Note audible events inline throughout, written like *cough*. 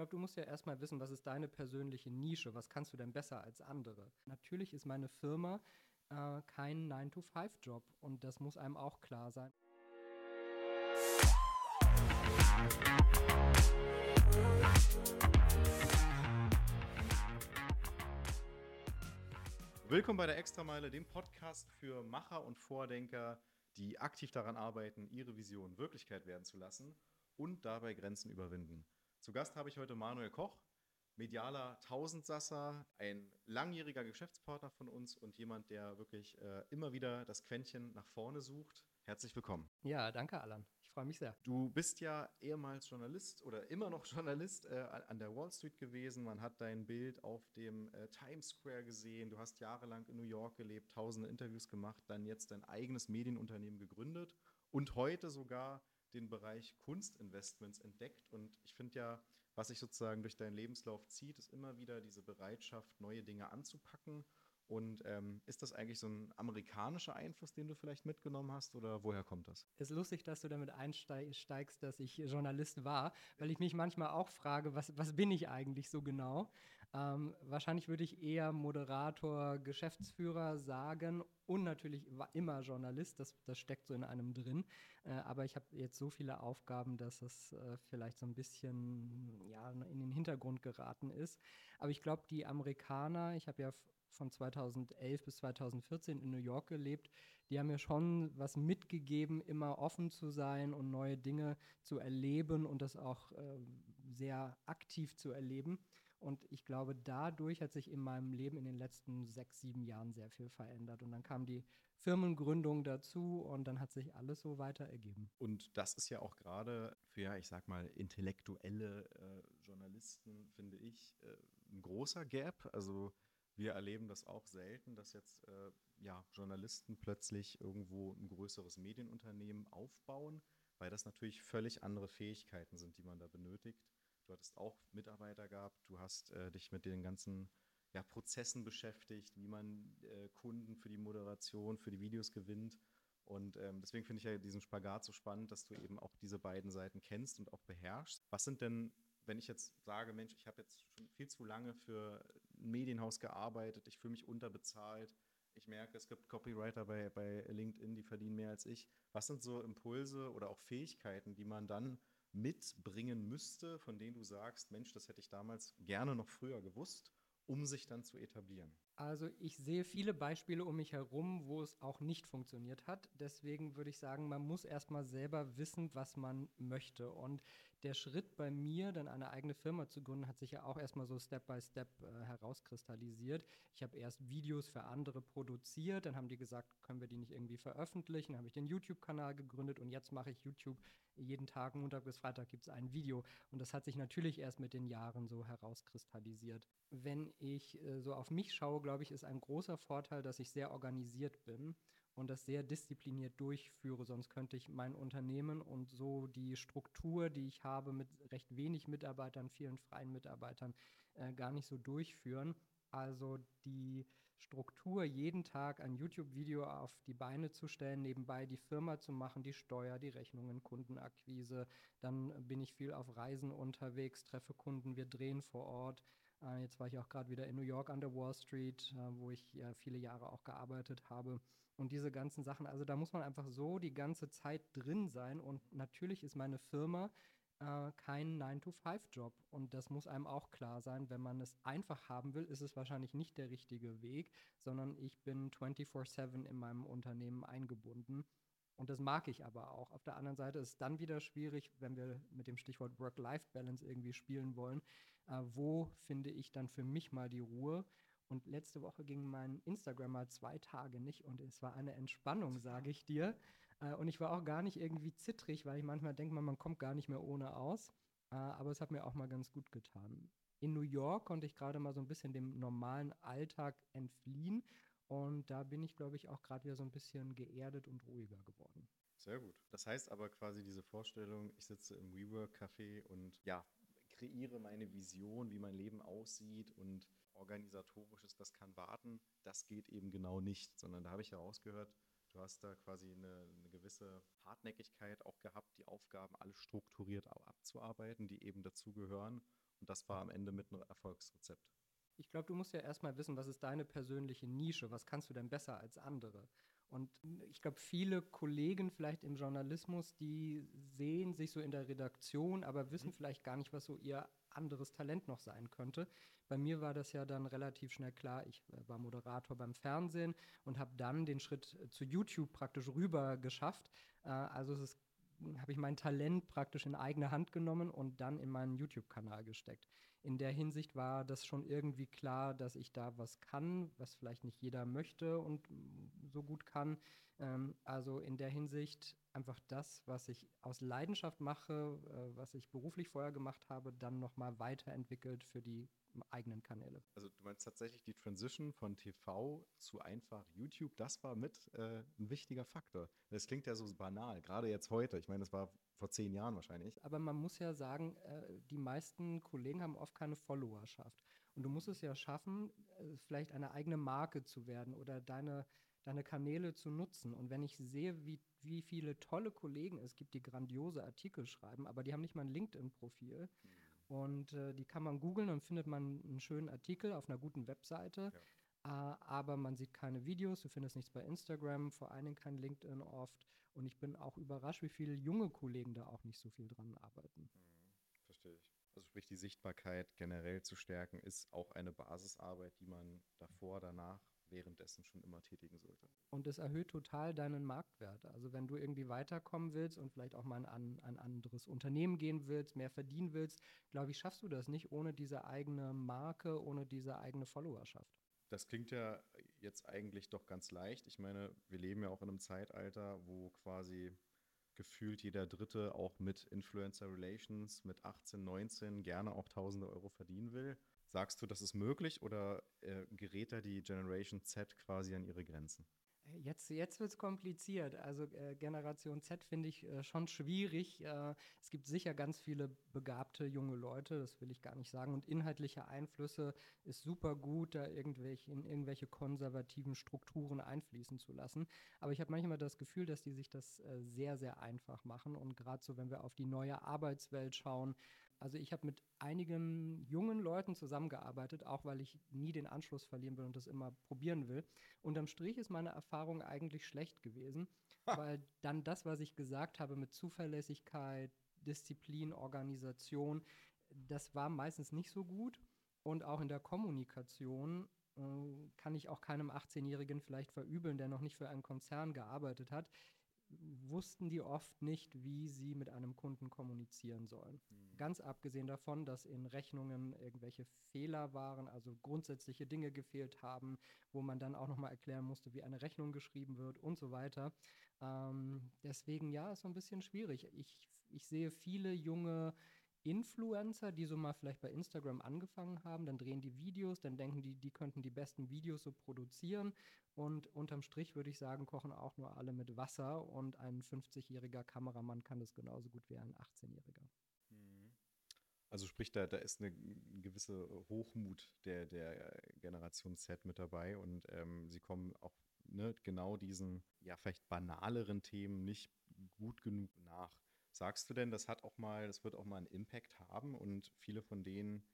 glaube, du musst ja erstmal wissen, was ist deine persönliche Nische, was kannst du denn besser als andere. Natürlich ist meine Firma äh, kein 9-to-5-Job und das muss einem auch klar sein. Willkommen bei der Extrameile, dem Podcast für Macher und Vordenker, die aktiv daran arbeiten, ihre Vision Wirklichkeit werden zu lassen und dabei Grenzen überwinden. Zu Gast habe ich heute Manuel Koch, medialer Tausendsasser, ein langjähriger Geschäftspartner von uns und jemand, der wirklich äh, immer wieder das Quäntchen nach vorne sucht. Herzlich willkommen. Ja, danke, Alan. Ich freue mich sehr. Du bist ja ehemals Journalist oder immer noch Journalist äh, an der Wall Street gewesen. Man hat dein Bild auf dem äh, Times Square gesehen. Du hast jahrelang in New York gelebt, tausende Interviews gemacht, dann jetzt dein eigenes Medienunternehmen gegründet und heute sogar den Bereich Kunstinvestments entdeckt. Und ich finde ja, was sich sozusagen durch deinen Lebenslauf zieht, ist immer wieder diese Bereitschaft, neue Dinge anzupacken. Und ähm, ist das eigentlich so ein amerikanischer Einfluss, den du vielleicht mitgenommen hast oder woher kommt das? Es ist lustig, dass du damit einsteigst, dass ich Journalist war, weil ich mich manchmal auch frage, was, was bin ich eigentlich so genau? Ähm, wahrscheinlich würde ich eher Moderator, Geschäftsführer sagen und natürlich immer Journalist, das, das steckt so in einem drin. Äh, aber ich habe jetzt so viele Aufgaben, dass es äh, vielleicht so ein bisschen ja, in den Hintergrund geraten ist. Aber ich glaube, die Amerikaner, ich habe ja von 2011 bis 2014 in New York gelebt, die haben mir schon was mitgegeben, immer offen zu sein und neue Dinge zu erleben und das auch äh, sehr aktiv zu erleben. Und ich glaube, dadurch hat sich in meinem Leben in den letzten sechs, sieben Jahren sehr viel verändert. Und dann kam die Firmengründung dazu und dann hat sich alles so weiter ergeben. Und das ist ja auch gerade für, ich sag mal, intellektuelle äh, Journalisten, finde ich, äh, ein großer Gap. Also wir erleben das auch selten, dass jetzt äh, ja, Journalisten plötzlich irgendwo ein größeres Medienunternehmen aufbauen, weil das natürlich völlig andere Fähigkeiten sind, die man da benötigt. Du hattest auch Mitarbeiter gehabt, du hast äh, dich mit den ganzen ja, Prozessen beschäftigt, wie man äh, Kunden für die Moderation, für die Videos gewinnt. Und ähm, deswegen finde ich ja diesen Spagat so spannend, dass du eben auch diese beiden Seiten kennst und auch beherrschst. Was sind denn wenn ich jetzt sage, Mensch, ich habe jetzt schon viel zu lange für ein Medienhaus gearbeitet, ich fühle mich unterbezahlt, ich merke, es gibt Copywriter bei, bei LinkedIn, die verdienen mehr als ich. Was sind so Impulse oder auch Fähigkeiten, die man dann mitbringen müsste, von denen du sagst, Mensch, das hätte ich damals gerne noch früher gewusst, um sich dann zu etablieren? Also ich sehe viele Beispiele um mich herum, wo es auch nicht funktioniert hat. Deswegen würde ich sagen, man muss erstmal selber wissen, was man möchte. Und der Schritt bei mir, dann eine eigene Firma zu gründen, hat sich ja auch erstmal so Step by Step äh, herauskristallisiert. Ich habe erst Videos für andere produziert, dann haben die gesagt, können wir die nicht irgendwie veröffentlichen. Dann habe ich den YouTube-Kanal gegründet und jetzt mache ich YouTube jeden Tag, Montag bis Freitag gibt es ein Video. Und das hat sich natürlich erst mit den Jahren so herauskristallisiert. Wenn ich äh, so auf mich schaue, glaube ich, ist ein großer Vorteil, dass ich sehr organisiert bin und das sehr diszipliniert durchführe. Sonst könnte ich mein Unternehmen und so die Struktur, die ich habe mit recht wenig Mitarbeitern, vielen freien Mitarbeitern, äh, gar nicht so durchführen. Also die Struktur, jeden Tag ein YouTube-Video auf die Beine zu stellen, nebenbei die Firma zu machen, die Steuer, die Rechnungen, Kundenakquise. Dann bin ich viel auf Reisen unterwegs, treffe Kunden, wir drehen vor Ort. Äh, jetzt war ich auch gerade wieder in New York an der Wall Street, äh, wo ich viele Jahre auch gearbeitet habe. Und diese ganzen Sachen, also da muss man einfach so die ganze Zeit drin sein. Und natürlich ist meine Firma äh, kein 9-to-5-Job. Und das muss einem auch klar sein. Wenn man es einfach haben will, ist es wahrscheinlich nicht der richtige Weg, sondern ich bin 24-7 in meinem Unternehmen eingebunden. Und das mag ich aber auch. Auf der anderen Seite ist es dann wieder schwierig, wenn wir mit dem Stichwort Work-Life-Balance irgendwie spielen wollen. Äh, wo finde ich dann für mich mal die Ruhe? Und letzte Woche ging mein Instagram mal zwei Tage nicht und es war eine Entspannung, sage ich dir. Äh, und ich war auch gar nicht irgendwie zittrig, weil ich manchmal denke, man, man kommt gar nicht mehr ohne aus. Äh, aber es hat mir auch mal ganz gut getan. In New York konnte ich gerade mal so ein bisschen dem normalen Alltag entfliehen und da bin ich, glaube ich, auch gerade wieder so ein bisschen geerdet und ruhiger geworden. Sehr gut. Das heißt aber quasi diese Vorstellung, ich sitze im WeWork-Café und ja, kreiere meine Vision, wie mein Leben aussieht und organisatorisches, das kann warten, das geht eben genau nicht, sondern da habe ich herausgehört, du hast da quasi eine, eine, gewisse Hartnäckigkeit auch gehabt, die Aufgaben alle strukturiert abzuarbeiten, die eben dazugehören Und das war am Ende mit ein Erfolgsrezept. Ich glaube, du musst ja erstmal wissen, was ist deine persönliche Nische, was kannst du denn besser als andere? Und ich glaube, viele Kollegen vielleicht im Journalismus, die sehen sich so in der Redaktion, aber wissen mhm. vielleicht gar nicht, was so ihr anderes Talent noch sein könnte. Bei mir war das ja dann relativ schnell klar. Ich äh, war Moderator beim Fernsehen und habe dann den Schritt zu YouTube praktisch rüber geschafft. Äh, also es habe ich mein Talent praktisch in eigene Hand genommen und dann in meinen YouTube-Kanal gesteckt in der Hinsicht war das schon irgendwie klar, dass ich da was kann, was vielleicht nicht jeder möchte und so gut kann. Ähm, also in der Hinsicht einfach das, was ich aus Leidenschaft mache, äh, was ich beruflich vorher gemacht habe, dann nochmal weiterentwickelt für die eigenen Kanäle. Also du meinst tatsächlich die Transition von TV zu einfach YouTube, das war mit äh, ein wichtiger Faktor. Das klingt ja so banal, gerade jetzt heute. Ich meine, das war vor zehn Jahren wahrscheinlich. Aber man muss ja sagen, äh, die meisten Kollegen haben oft keine Followerschaft. Und du musst es ja schaffen, äh, vielleicht eine eigene Marke zu werden oder deine, deine Kanäle zu nutzen. Und wenn ich sehe, wie, wie viele tolle Kollegen es gibt, die grandiose Artikel schreiben, aber die haben nicht mal ein LinkedIn-Profil. Mhm und äh, die kann man googeln und findet man einen schönen Artikel auf einer guten Webseite. Ja. Äh, aber man sieht keine Videos, du findest nichts bei Instagram, vor allen Dingen kein LinkedIn oft. Und ich bin auch überrascht, wie viele junge Kollegen da auch nicht so viel dran arbeiten. Mhm, verstehe ich. Also sprich, die Sichtbarkeit generell zu stärken, ist auch eine Basisarbeit, die man davor, danach währenddessen schon immer tätigen sollte. Und es erhöht total deinen Marktwert. Also wenn du irgendwie weiterkommen willst und vielleicht auch mal an ein anderes Unternehmen gehen willst, mehr verdienen willst, glaube ich, schaffst du das nicht ohne diese eigene Marke, ohne diese eigene Followerschaft. Das klingt ja jetzt eigentlich doch ganz leicht. Ich meine, wir leben ja auch in einem Zeitalter, wo quasi gefühlt jeder Dritte auch mit Influencer Relations mit 18, 19 gerne auch tausende Euro verdienen will. Sagst du, das ist möglich oder äh, gerät da die Generation Z quasi an ihre Grenzen? Äh, jetzt, jetzt wird es kompliziert. Also äh, Generation Z finde ich äh, schon schwierig. Äh, es gibt sicher ganz viele begabte junge Leute, das will ich gar nicht sagen. Und inhaltliche Einflüsse ist super gut, da irgendwelche, in irgendwelche konservativen Strukturen einfließen zu lassen. Aber ich habe manchmal das Gefühl, dass die sich das äh, sehr, sehr einfach machen. Und gerade so, wenn wir auf die neue Arbeitswelt schauen, also ich habe mit einigen jungen Leuten zusammengearbeitet, auch weil ich nie den Anschluss verlieren will und das immer probieren will. Unterm Strich ist meine Erfahrung eigentlich schlecht gewesen, ha. weil dann das, was ich gesagt habe mit Zuverlässigkeit, Disziplin, Organisation, das war meistens nicht so gut. Und auch in der Kommunikation äh, kann ich auch keinem 18-Jährigen vielleicht verübeln, der noch nicht für einen Konzern gearbeitet hat wussten die oft nicht, wie sie mit einem Kunden kommunizieren sollen. Mhm. Ganz abgesehen davon, dass in Rechnungen irgendwelche Fehler waren, also grundsätzliche Dinge gefehlt haben, wo man dann auch nochmal erklären musste, wie eine Rechnung geschrieben wird und so weiter. Ähm, deswegen ja, ist so ein bisschen schwierig. Ich, ich sehe viele junge Influencer, die so mal vielleicht bei Instagram angefangen haben, dann drehen die Videos, dann denken die, die könnten die besten Videos so produzieren und unterm Strich würde ich sagen, kochen auch nur alle mit Wasser und ein 50-jähriger Kameramann kann das genauso gut wie ein 18-jähriger. Mhm. Also sprich, da, da ist eine gewisse Hochmut der, der Generation Z mit dabei und ähm, sie kommen auch ne, genau diesen, ja, vielleicht banaleren Themen nicht gut genug nach. Sagst du denn, das hat auch mal, das wird auch mal einen Impact haben und viele von denen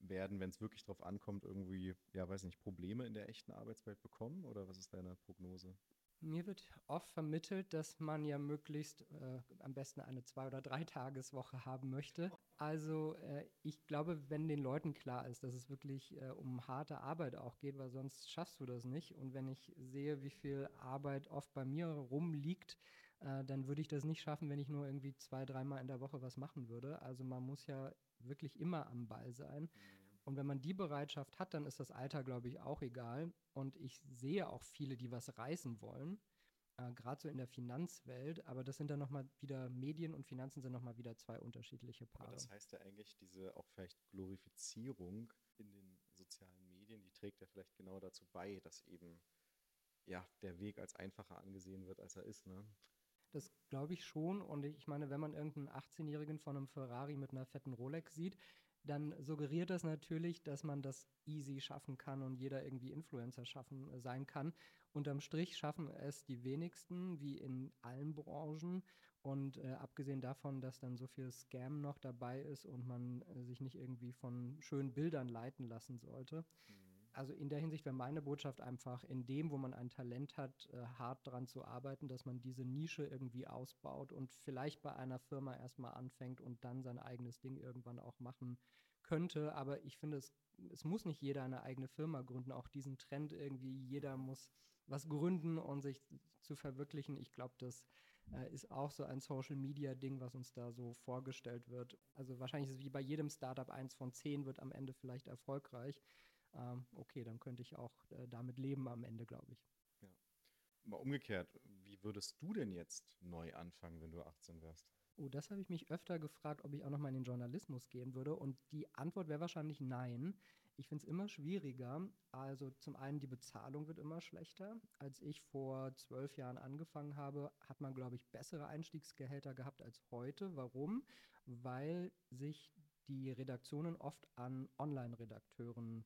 werden, wenn es wirklich darauf ankommt, irgendwie, ja, weiß nicht, Probleme in der echten Arbeitswelt bekommen? Oder was ist deine Prognose? Mir wird oft vermittelt, dass man ja möglichst äh, am besten eine Zwei- oder Drei-Tageswoche haben möchte. Also äh, ich glaube, wenn den Leuten klar ist, dass es wirklich äh, um harte Arbeit auch geht, weil sonst schaffst du das nicht. Und wenn ich sehe, wie viel Arbeit oft bei mir rumliegt, äh, dann würde ich das nicht schaffen, wenn ich nur irgendwie zwei, dreimal in der Woche was machen würde. Also man muss ja wirklich immer am Ball sein. Mhm. Und wenn man die Bereitschaft hat, dann ist das Alter, glaube ich, auch egal. Und ich sehe auch viele, die was reißen wollen, äh, gerade so in der Finanzwelt. Aber das sind dann nochmal wieder, Medien und Finanzen sind nochmal wieder zwei unterschiedliche Paare. Aber das heißt ja eigentlich, diese auch vielleicht Glorifizierung in den sozialen Medien, die trägt ja vielleicht genau dazu bei, dass eben ja, der Weg als einfacher angesehen wird, als er ist. Ne? Das glaube ich schon. Und ich meine, wenn man irgendeinen 18-Jährigen von einem Ferrari mit einer fetten Rolex sieht, dann suggeriert das natürlich, dass man das easy schaffen kann und jeder irgendwie Influencer schaffen äh, sein kann. Unterm Strich schaffen es die wenigsten, wie in allen Branchen. Und äh, abgesehen davon, dass dann so viel Scam noch dabei ist und man äh, sich nicht irgendwie von schönen Bildern leiten lassen sollte. Mhm. Also in der Hinsicht wäre meine Botschaft einfach, in dem, wo man ein Talent hat, äh, hart daran zu arbeiten, dass man diese Nische irgendwie ausbaut und vielleicht bei einer Firma erstmal anfängt und dann sein eigenes Ding irgendwann auch machen könnte. Aber ich finde, es, es muss nicht jeder eine eigene Firma gründen. Auch diesen Trend irgendwie, jeder muss was gründen und sich zu verwirklichen. Ich glaube, das äh, ist auch so ein Social-Media-Ding, was uns da so vorgestellt wird. Also wahrscheinlich ist es wie bei jedem Startup, eins von zehn wird am Ende vielleicht erfolgreich. Ähm, okay, dann könnte ich auch äh, damit leben am Ende, glaube ich. Ja. Mal umgekehrt, wie würdest du denn jetzt neu anfangen, wenn du 18 wärst? Oh, das habe ich mich öfter gefragt, ob ich auch nochmal in den Journalismus gehen würde. Und die Antwort wäre wahrscheinlich nein. Ich finde es immer schwieriger. Also zum einen, die Bezahlung wird immer schlechter. Als ich vor zwölf Jahren angefangen habe, hat man, glaube ich, bessere Einstiegsgehälter gehabt als heute. Warum? Weil sich die Redaktionen oft an Online-Redakteuren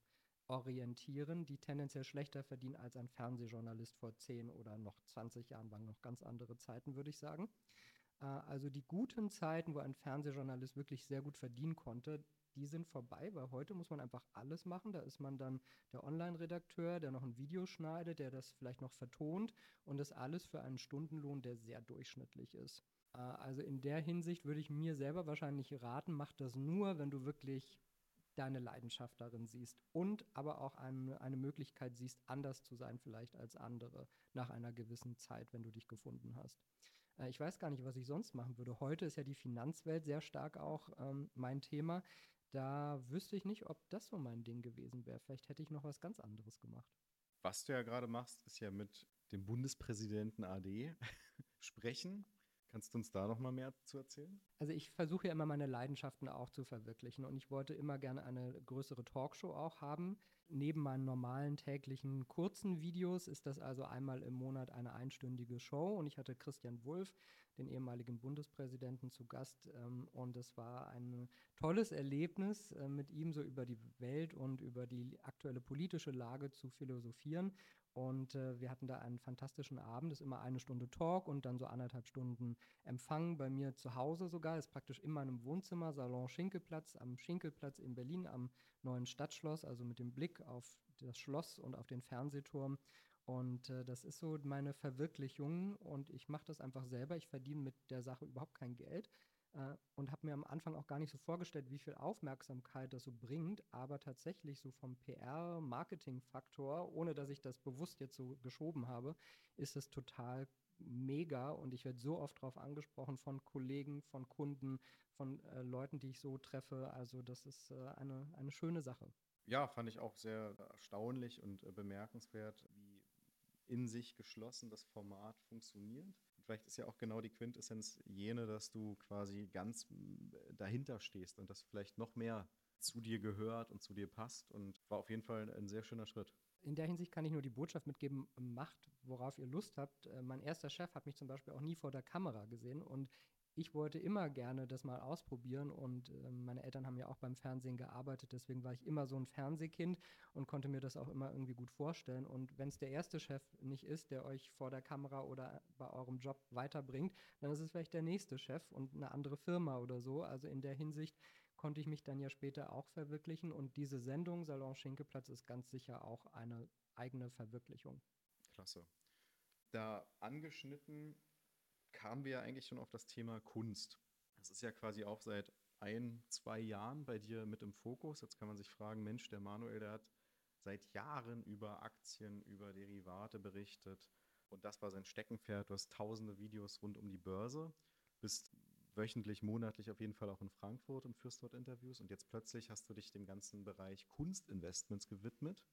orientieren, die tendenziell schlechter verdienen als ein Fernsehjournalist vor zehn oder noch 20 Jahren, waren noch ganz andere Zeiten, würde ich sagen. Äh, also die guten Zeiten, wo ein Fernsehjournalist wirklich sehr gut verdienen konnte, die sind vorbei, weil heute muss man einfach alles machen. Da ist man dann der Online-Redakteur, der noch ein Video schneidet, der das vielleicht noch vertont und das alles für einen Stundenlohn, der sehr durchschnittlich ist. Äh, also in der Hinsicht würde ich mir selber wahrscheinlich raten, mach das nur, wenn du wirklich deine Leidenschaft darin siehst und aber auch eine, eine Möglichkeit siehst, anders zu sein vielleicht als andere nach einer gewissen Zeit, wenn du dich gefunden hast. Äh, ich weiß gar nicht, was ich sonst machen würde. Heute ist ja die Finanzwelt sehr stark auch ähm, mein Thema. Da wüsste ich nicht, ob das so mein Ding gewesen wäre. Vielleicht hätte ich noch was ganz anderes gemacht. Was du ja gerade machst, ist ja mit dem Bundespräsidenten AD *laughs* sprechen. Kannst du uns da noch mal mehr zu erzählen? Also ich versuche ja immer meine Leidenschaften auch zu verwirklichen und ich wollte immer gerne eine größere Talkshow auch haben. Neben meinen normalen täglichen kurzen Videos ist das also einmal im Monat eine einstündige Show und ich hatte Christian Wulff, den ehemaligen Bundespräsidenten, zu Gast ähm, und es war ein tolles Erlebnis, äh, mit ihm so über die Welt und über die aktuelle politische Lage zu philosophieren und äh, wir hatten da einen fantastischen Abend. Das ist immer eine Stunde Talk und dann so anderthalb Stunden Empfang bei mir zu Hause sogar. Das ist praktisch in meinem Wohnzimmer, Salon Schinkelplatz, am Schinkelplatz in Berlin, am neuen Stadtschloss, also mit dem Blick auf das Schloss und auf den Fernsehturm. Und äh, das ist so meine Verwirklichung und ich mache das einfach selber. Ich verdiene mit der Sache überhaupt kein Geld äh, und habe mir am Anfang auch gar nicht so vorgestellt, wie viel Aufmerksamkeit das so bringt, aber tatsächlich so vom PR-Marketing-Faktor, ohne dass ich das bewusst jetzt so geschoben habe, ist es total mega und ich werde so oft darauf angesprochen von Kollegen, von Kunden, von äh, Leuten, die ich so treffe. Also das ist äh, eine, eine schöne Sache. Ja, fand ich auch sehr erstaunlich und äh, bemerkenswert, wie in sich geschlossen das Format funktioniert vielleicht ist ja auch genau die Quintessenz jene, dass du quasi ganz äh, dahinter stehst und das vielleicht noch mehr zu dir gehört und zu dir passt und war auf jeden Fall ein sehr schöner Schritt. In der Hinsicht kann ich nur die Botschaft mitgeben, macht, worauf ihr Lust habt. Äh, mein erster Chef hat mich zum Beispiel auch nie vor der Kamera gesehen und ich wollte immer gerne das mal ausprobieren und äh, meine Eltern haben ja auch beim Fernsehen gearbeitet, deswegen war ich immer so ein Fernsehkind und konnte mir das auch immer irgendwie gut vorstellen. Und wenn es der erste Chef nicht ist, der euch vor der Kamera oder bei eurem Job weiterbringt, dann ist es vielleicht der nächste Chef und eine andere Firma oder so. Also in der Hinsicht konnte ich mich dann ja später auch verwirklichen und diese Sendung Salon Schinkeplatz ist ganz sicher auch eine eigene Verwirklichung. Klasse. Da angeschnitten kamen wir ja eigentlich schon auf das Thema Kunst. Das ist ja quasi auch seit ein, zwei Jahren bei dir mit im Fokus. Jetzt kann man sich fragen, Mensch, der Manuel, der hat seit Jahren über Aktien, über Derivate berichtet. Und das war sein Steckenpferd. Du hast tausende Videos rund um die Börse, bist wöchentlich, monatlich auf jeden Fall auch in Frankfurt und führst dort Interviews. Und jetzt plötzlich hast du dich dem ganzen Bereich Kunstinvestments gewidmet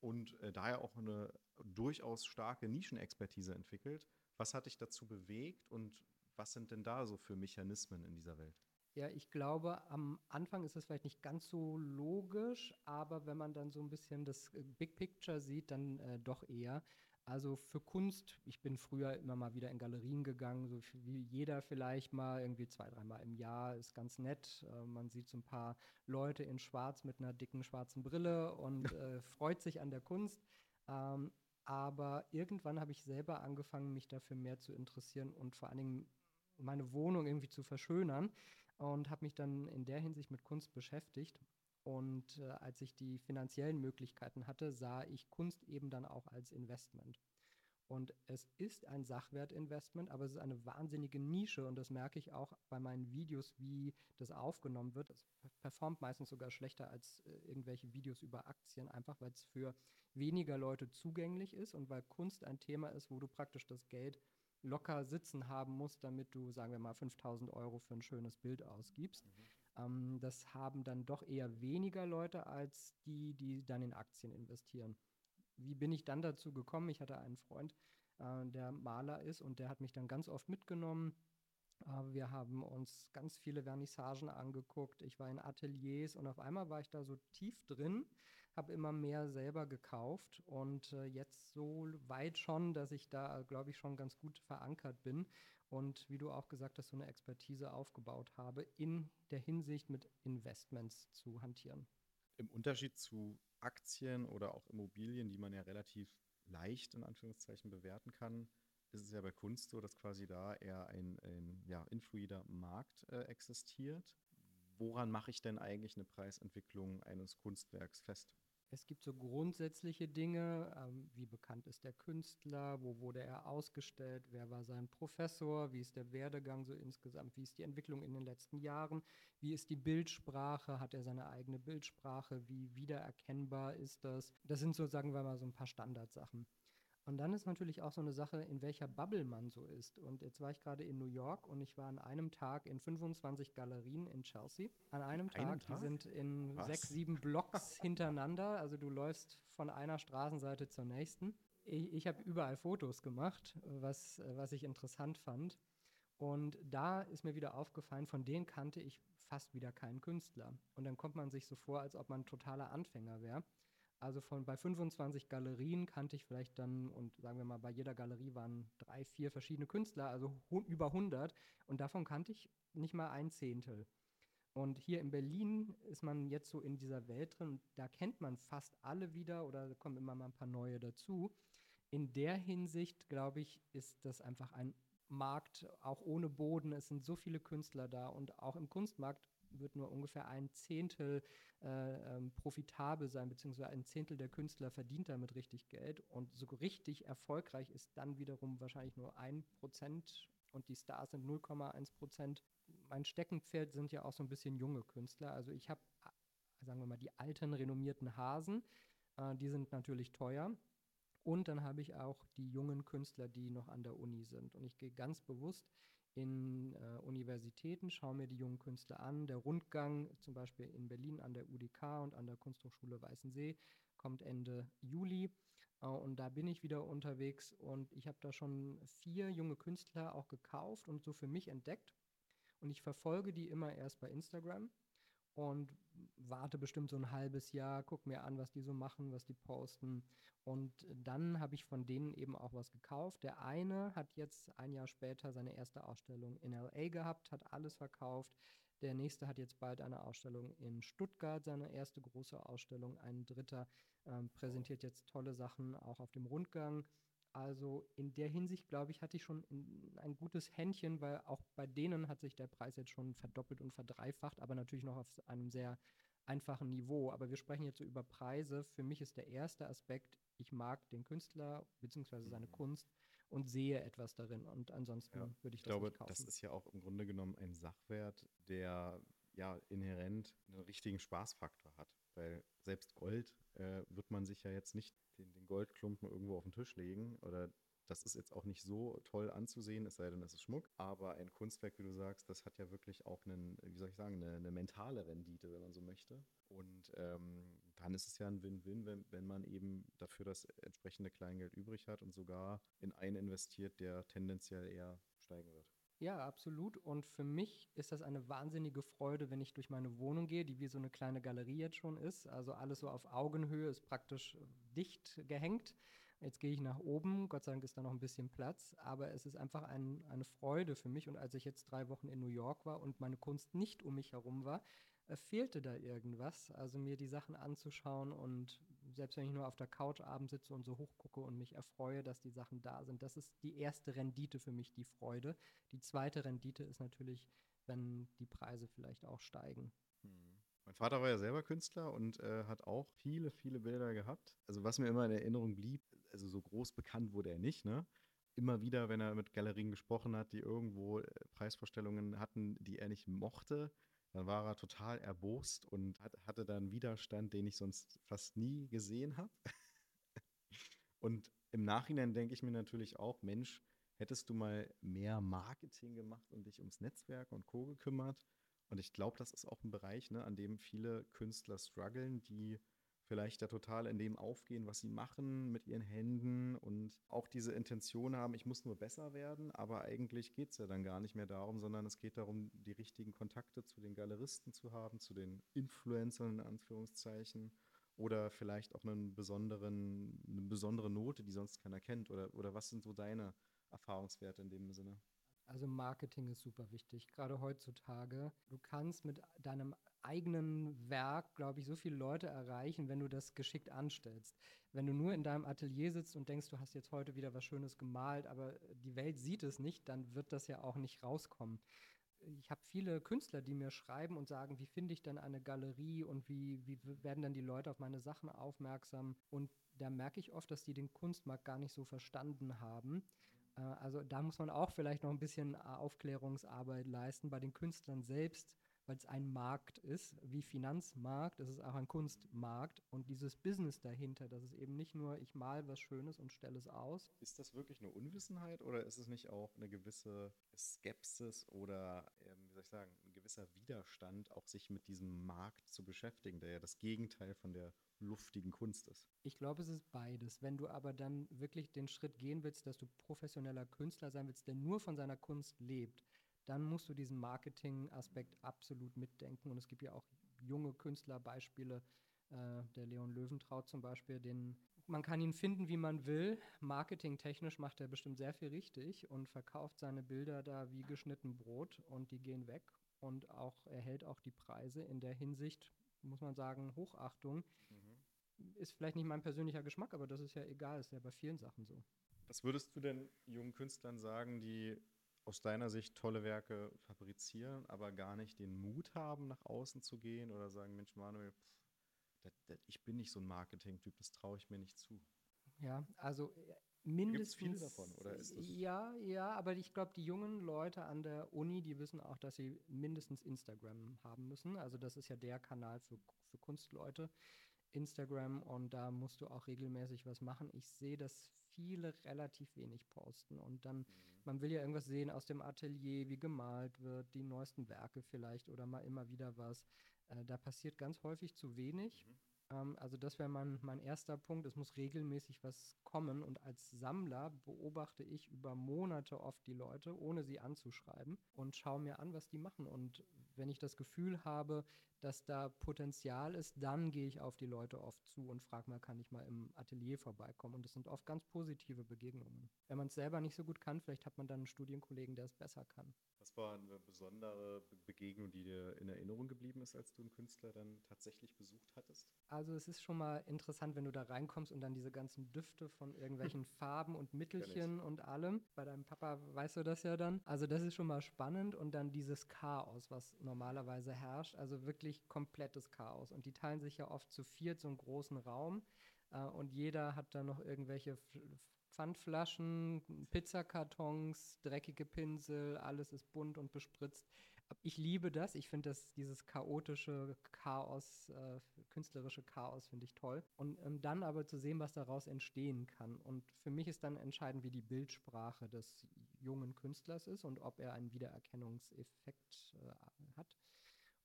und äh, daher auch eine durchaus starke Nischenexpertise entwickelt. Was hat dich dazu bewegt und was sind denn da so für Mechanismen in dieser Welt? Ja, ich glaube, am Anfang ist es vielleicht nicht ganz so logisch, aber wenn man dann so ein bisschen das äh, Big Picture sieht, dann äh, doch eher. Also für Kunst, ich bin früher immer mal wieder in Galerien gegangen, so wie jeder vielleicht mal, irgendwie zwei, dreimal im Jahr, ist ganz nett. Äh, man sieht so ein paar Leute in Schwarz mit einer dicken schwarzen Brille und *laughs* äh, freut sich an der Kunst. Ähm, aber irgendwann habe ich selber angefangen, mich dafür mehr zu interessieren und vor allen Dingen meine Wohnung irgendwie zu verschönern und habe mich dann in der Hinsicht mit Kunst beschäftigt. Und äh, als ich die finanziellen Möglichkeiten hatte, sah ich Kunst eben dann auch als Investment. Und es ist ein Sachwertinvestment, aber es ist eine wahnsinnige Nische und das merke ich auch bei meinen Videos, wie das aufgenommen wird. Es performt meistens sogar schlechter als äh, irgendwelche Videos über Aktien, einfach weil es für weniger Leute zugänglich ist und weil Kunst ein Thema ist, wo du praktisch das Geld locker sitzen haben musst, damit du, sagen wir mal, 5000 Euro für ein schönes Bild ausgibst. Mhm. Ähm, das haben dann doch eher weniger Leute als die, die dann in Aktien investieren wie bin ich dann dazu gekommen? Ich hatte einen Freund, äh, der Maler ist und der hat mich dann ganz oft mitgenommen. Äh, wir haben uns ganz viele Vernissagen angeguckt. Ich war in Ateliers und auf einmal war ich da so tief drin, habe immer mehr selber gekauft und äh, jetzt so weit schon, dass ich da, glaube ich, schon ganz gut verankert bin und wie du auch gesagt hast, so eine Expertise aufgebaut habe, in der Hinsicht mit Investments zu hantieren. Im Unterschied zu Aktien oder auch Immobilien, die man ja relativ leicht in Anführungszeichen bewerten kann, ist es ja bei Kunst so, dass quasi da eher ein, ein ja, influider Markt äh, existiert. Woran mache ich denn eigentlich eine Preisentwicklung eines Kunstwerks fest? Es gibt so grundsätzliche Dinge, ähm, wie bekannt ist der Künstler, wo wurde er ausgestellt, wer war sein Professor, wie ist der Werdegang so insgesamt, wie ist die Entwicklung in den letzten Jahren, wie ist die Bildsprache, hat er seine eigene Bildsprache, wie wiedererkennbar ist das. Das sind so, sagen wir mal, so ein paar Standardsachen. Und dann ist natürlich auch so eine Sache, in welcher Bubble man so ist. Und jetzt war ich gerade in New York und ich war an einem Tag in 25 Galerien in Chelsea. An einem Tag, einem Tag? die sind in Was? sechs, sieben Blocks *laughs* hintereinander. Also du läufst von einer Straßenseite zur nächsten. Ich, ich habe überall Fotos gemacht, was, was ich interessant fand. Und da ist mir wieder aufgefallen, von denen kannte ich fast wieder keinen Künstler. Und dann kommt man sich so vor, als ob man ein totaler Anfänger wäre. Also von bei 25 Galerien kannte ich vielleicht dann, und sagen wir mal, bei jeder Galerie waren drei, vier verschiedene Künstler, also über 100. Und davon kannte ich nicht mal ein Zehntel. Und hier in Berlin ist man jetzt so in dieser Welt drin, da kennt man fast alle wieder oder kommen immer mal ein paar neue dazu. In der Hinsicht, glaube ich, ist das einfach ein Markt, auch ohne Boden. Es sind so viele Künstler da und auch im Kunstmarkt wird nur ungefähr ein Zehntel äh, ähm, profitabel sein, beziehungsweise ein Zehntel der Künstler verdient damit richtig Geld. Und so richtig erfolgreich ist dann wiederum wahrscheinlich nur ein Prozent und die Stars sind 0,1 Prozent. Mein Steckenpferd sind ja auch so ein bisschen junge Künstler. Also ich habe, sagen wir mal, die alten renommierten Hasen, äh, die sind natürlich teuer. Und dann habe ich auch die jungen Künstler, die noch an der Uni sind. Und ich gehe ganz bewusst in äh, Universitäten, schaue mir die jungen Künstler an. Der Rundgang zum Beispiel in Berlin an der UDK und an der Kunsthochschule Weißensee kommt Ende Juli. Äh, und da bin ich wieder unterwegs und ich habe da schon vier junge Künstler auch gekauft und so für mich entdeckt. Und ich verfolge die immer erst bei Instagram und warte bestimmt so ein halbes Jahr, guck mir an, was die so machen, was die posten. Und dann habe ich von denen eben auch was gekauft. Der eine hat jetzt ein Jahr später seine erste Ausstellung in LA gehabt, hat alles verkauft. Der nächste hat jetzt bald eine Ausstellung in Stuttgart, seine erste große Ausstellung. Ein dritter ähm, präsentiert jetzt tolle Sachen auch auf dem Rundgang. Also in der Hinsicht, glaube ich, hatte ich schon ein gutes Händchen, weil auch bei denen hat sich der Preis jetzt schon verdoppelt und verdreifacht, aber natürlich noch auf einem sehr einfachen Niveau. Aber wir sprechen jetzt so über Preise. Für mich ist der erste Aspekt, ich mag den Künstler bzw. seine mhm. Kunst und sehe etwas darin. Und ansonsten ja, würde ich, ich das glaube, nicht kaufen. Das ist ja auch im Grunde genommen ein Sachwert, der ja inhärent einen richtigen Spaßfaktor hat. Weil selbst Gold äh, wird man sich ja jetzt nicht den, den Goldklumpen irgendwo auf den Tisch legen oder das ist jetzt auch nicht so toll anzusehen, es sei denn, es ist Schmuck. Aber ein Kunstwerk, wie du sagst, das hat ja wirklich auch einen, wie soll ich sagen, eine, eine mentale Rendite, wenn man so möchte. Und ähm, dann ist es ja ein Win-Win, wenn, wenn man eben dafür das entsprechende Kleingeld übrig hat und sogar in einen investiert, der tendenziell eher steigen wird. Ja, absolut. Und für mich ist das eine wahnsinnige Freude, wenn ich durch meine Wohnung gehe, die wie so eine kleine Galerie jetzt schon ist. Also alles so auf Augenhöhe ist praktisch dicht gehängt. Jetzt gehe ich nach oben, Gott sei Dank ist da noch ein bisschen Platz, aber es ist einfach ein, eine Freude für mich. Und als ich jetzt drei Wochen in New York war und meine Kunst nicht um mich herum war, äh, fehlte da irgendwas. Also mir die Sachen anzuschauen und selbst wenn ich nur auf der Couch abends sitze und so hochgucke und mich erfreue, dass die Sachen da sind. Das ist die erste Rendite für mich, die Freude. Die zweite Rendite ist natürlich, wenn die Preise vielleicht auch steigen. Hm. Mein Vater war ja selber Künstler und äh, hat auch viele, viele Bilder gehabt. Also was mir immer in Erinnerung blieb, also so groß bekannt wurde er nicht, ne? Immer wieder, wenn er mit Galerien gesprochen hat, die irgendwo äh, Preisvorstellungen hatten, die er nicht mochte, dann war er total erbost und hat, hatte dann Widerstand, den ich sonst fast nie gesehen habe. *laughs* und im Nachhinein denke ich mir natürlich auch, Mensch, hättest du mal mehr Marketing gemacht und dich ums Netzwerk und Co. gekümmert. Und ich glaube, das ist auch ein Bereich, ne, an dem viele Künstler strugglen, die vielleicht da total in dem aufgehen, was sie machen mit ihren Händen und auch diese Intention haben, ich muss nur besser werden, aber eigentlich geht es ja dann gar nicht mehr darum, sondern es geht darum, die richtigen Kontakte zu den Galeristen zu haben, zu den Influencern in Anführungszeichen oder vielleicht auch einen besonderen, eine besondere Note, die sonst keiner kennt oder, oder was sind so deine Erfahrungswerte in dem Sinne? Also Marketing ist super wichtig, gerade heutzutage. Du kannst mit deinem eigenen Werk, glaube ich, so viele Leute erreichen, wenn du das geschickt anstellst. Wenn du nur in deinem Atelier sitzt und denkst, du hast jetzt heute wieder was Schönes gemalt, aber die Welt sieht es nicht, dann wird das ja auch nicht rauskommen. Ich habe viele Künstler, die mir schreiben und sagen, wie finde ich denn eine Galerie und wie, wie werden dann die Leute auf meine Sachen aufmerksam? Und da merke ich oft, dass die den Kunstmarkt gar nicht so verstanden haben also da muss man auch vielleicht noch ein bisschen äh, Aufklärungsarbeit leisten bei den Künstlern selbst, weil es ein Markt ist, wie Finanzmarkt, es ist auch ein Kunstmarkt und dieses Business dahinter, das ist eben nicht nur, ich mal was Schönes und stelle es aus. Ist das wirklich nur Unwissenheit oder ist es nicht auch eine gewisse Skepsis oder, ähm, wie soll ich sagen, gewisser Widerstand, auch sich mit diesem Markt zu beschäftigen, der ja das Gegenteil von der luftigen Kunst ist? Ich glaube, es ist beides. Wenn du aber dann wirklich den Schritt gehen willst, dass du professioneller Künstler sein willst, der nur von seiner Kunst lebt, dann musst du diesen Marketing-Aspekt absolut mitdenken. Und es gibt ja auch junge Künstlerbeispiele, äh, der Leon Löwentraut zum Beispiel, den man kann ihn finden, wie man will. Marketingtechnisch macht er bestimmt sehr viel richtig und verkauft seine Bilder da wie geschnitten Brot und die gehen weg und auch erhält auch die Preise. In der Hinsicht muss man sagen, Hochachtung. Mhm. Ist vielleicht nicht mein persönlicher Geschmack, aber das ist ja egal, ist ja bei vielen Sachen so. Was würdest du denn jungen Künstlern sagen, die aus deiner Sicht tolle Werke fabrizieren, aber gar nicht den Mut haben, nach außen zu gehen oder sagen, Mensch, Manuel, pff, das, das, ich bin nicht so ein Marketing-Typ, das traue ich mir nicht zu. Ja, also mindestens. Gibt's viel davon, oder ist das? Ja, ja, aber ich glaube, die jungen Leute an der Uni, die wissen auch, dass sie mindestens Instagram haben müssen. Also das ist ja der Kanal für, für Kunstleute. Instagram und da musst du auch regelmäßig was machen. Ich sehe, dass viele relativ wenig posten und dann, mhm. man will ja irgendwas sehen aus dem Atelier, wie gemalt wird, die neuesten Werke vielleicht oder mal immer wieder was. Äh, da passiert ganz häufig zu wenig. Mhm. Ähm, also das wäre mein, mein erster Punkt. Es muss regelmäßig was kommen. Und als Sammler beobachte ich über Monate oft die Leute, ohne sie anzuschreiben und schaue mir an, was die machen. Und wenn ich das Gefühl habe, dass da Potenzial ist, dann gehe ich auf die Leute oft zu und frage mal, kann ich mal im Atelier vorbeikommen? Und das sind oft ganz positive Begegnungen. Wenn man es selber nicht so gut kann, vielleicht hat man dann einen Studienkollegen, der es besser kann. Was war eine besondere Begegnung, die dir in Erinnerung geblieben ist, als du einen Künstler dann tatsächlich besucht hattest? Also es ist schon mal interessant, wenn du da reinkommst und dann diese ganzen Düfte von irgendwelchen *laughs* Farben und Mittelchen und allem. Bei deinem Papa weißt du das ja dann. Also das ist schon mal spannend und dann dieses Chaos, was normalerweise herrscht. Also wirklich komplettes Chaos. Und die teilen sich ja oft zu viert so einen großen Raum äh, und jeder hat da noch irgendwelche Pfandflaschen, Pizzakartons, dreckige Pinsel, alles ist bunt und bespritzt. Ich liebe das. Ich finde das, dieses chaotische Chaos, äh, künstlerische Chaos finde ich toll. Und ähm, dann aber zu sehen, was daraus entstehen kann. Und für mich ist dann entscheidend, wie die Bildsprache des jungen Künstlers ist und ob er einen Wiedererkennungseffekt äh, hat.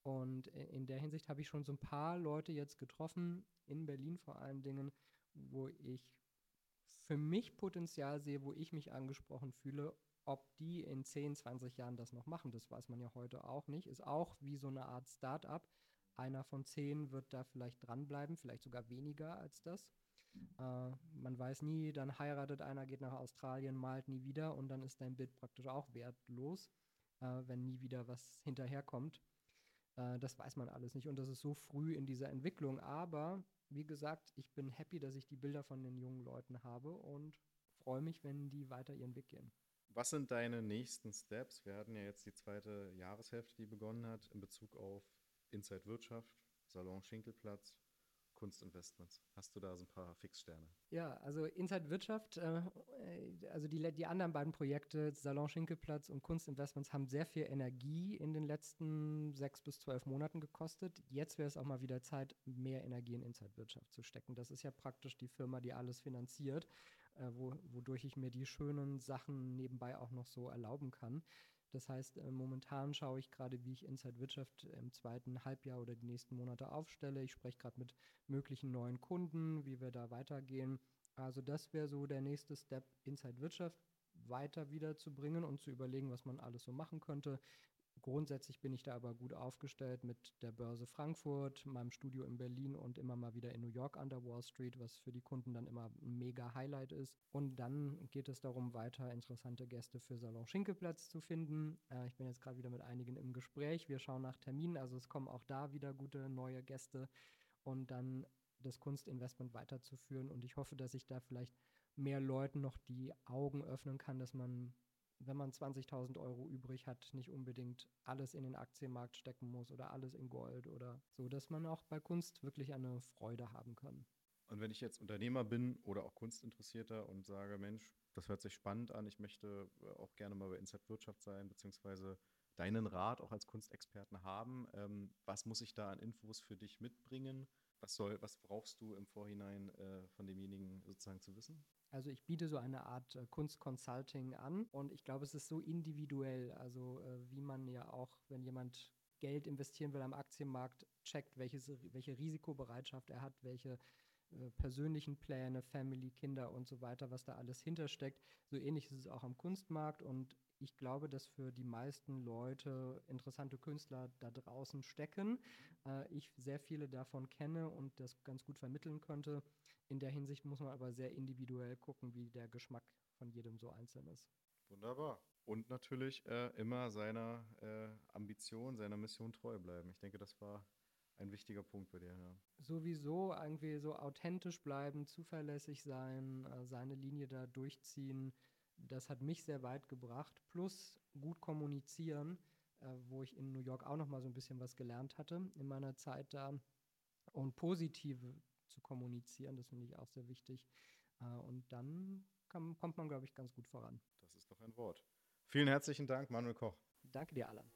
Und in der Hinsicht habe ich schon so ein paar Leute jetzt getroffen, in Berlin vor allen Dingen, wo ich für mich Potenzial sehe, wo ich mich angesprochen fühle, ob die in 10, 20 Jahren das noch machen, das weiß man ja heute auch nicht. Ist auch wie so eine Art Start-up. Einer von zehn wird da vielleicht dranbleiben, vielleicht sogar weniger als das. Äh, man weiß nie, dann heiratet einer, geht nach Australien, malt nie wieder und dann ist dein Bild praktisch auch wertlos, äh, wenn nie wieder was hinterherkommt. Äh, das weiß man alles nicht und das ist so früh in dieser Entwicklung. Aber wie gesagt, ich bin happy, dass ich die Bilder von den jungen Leuten habe und freue mich, wenn die weiter ihren Weg gehen. Was sind deine nächsten Steps? Wir hatten ja jetzt die zweite Jahreshälfte, die begonnen hat, in Bezug auf Inside Wirtschaft, Salon Schinkelplatz, Kunstinvestments. Hast du da so ein paar Fixsterne? Ja, also Inside Wirtschaft, äh, also die, die anderen beiden Projekte, Salon Schinkelplatz und Kunstinvestments, haben sehr viel Energie in den letzten sechs bis zwölf Monaten gekostet. Jetzt wäre es auch mal wieder Zeit, mehr Energie in Inside Wirtschaft zu stecken. Das ist ja praktisch die Firma, die alles finanziert äh, wo, wodurch ich mir die schönen Sachen nebenbei auch noch so erlauben kann. Das heißt, äh, momentan schaue ich gerade, wie ich Inside Wirtschaft im zweiten Halbjahr oder die nächsten Monate aufstelle. Ich spreche gerade mit möglichen neuen Kunden, wie wir da weitergehen. Also das wäre so der nächste Step, Inside Wirtschaft weiter wiederzubringen und zu überlegen, was man alles so machen könnte. Grundsätzlich bin ich da aber gut aufgestellt mit der Börse Frankfurt, meinem Studio in Berlin und immer mal wieder in New York an der Wall Street, was für die Kunden dann immer ein mega Highlight ist. Und dann geht es darum, weiter interessante Gäste für Salon Schinkelplatz zu finden. Äh, ich bin jetzt gerade wieder mit einigen im Gespräch. Wir schauen nach Terminen, also es kommen auch da wieder gute neue Gäste und dann das Kunstinvestment weiterzuführen. Und ich hoffe, dass ich da vielleicht mehr Leuten noch die Augen öffnen kann, dass man wenn man 20.000 Euro übrig hat, nicht unbedingt alles in den Aktienmarkt stecken muss oder alles in Gold oder so, dass man auch bei Kunst wirklich eine Freude haben kann. Und wenn ich jetzt Unternehmer bin oder auch Kunstinteressierter und sage, Mensch, das hört sich spannend an, ich möchte äh, auch gerne mal bei Inside Wirtschaft sein, beziehungsweise deinen Rat auch als Kunstexperten haben, ähm, was muss ich da an Infos für dich mitbringen? Was, soll, was brauchst du im Vorhinein äh, von demjenigen sozusagen zu wissen? Also ich biete so eine Art äh, Kunstconsulting an und ich glaube, es ist so individuell, also äh, wie man ja auch, wenn jemand Geld investieren will am Aktienmarkt, checkt, welches, welche Risikobereitschaft er hat, welche äh, persönlichen Pläne, Family, Kinder und so weiter, was da alles hintersteckt. So ähnlich ist es auch am Kunstmarkt und ich glaube, dass für die meisten Leute interessante Künstler da draußen stecken. Äh, ich sehr viele davon kenne und das ganz gut vermitteln könnte. In der Hinsicht muss man aber sehr individuell gucken, wie der Geschmack von jedem so einzeln ist. Wunderbar. Und natürlich äh, immer seiner äh, Ambition, seiner Mission treu bleiben. Ich denke, das war ein wichtiger Punkt bei dir. Ja. Sowieso irgendwie so authentisch bleiben, zuverlässig sein, äh, seine Linie da durchziehen das hat mich sehr weit gebracht. Plus gut kommunizieren, äh, wo ich in New York auch noch mal so ein bisschen was gelernt hatte in meiner Zeit da. Und positive zu kommunizieren, das finde ich auch sehr wichtig. Äh, und dann kann, kommt man, glaube ich, ganz gut voran. Das ist doch ein Wort. Vielen herzlichen Dank, Manuel Koch. Danke dir, Alan.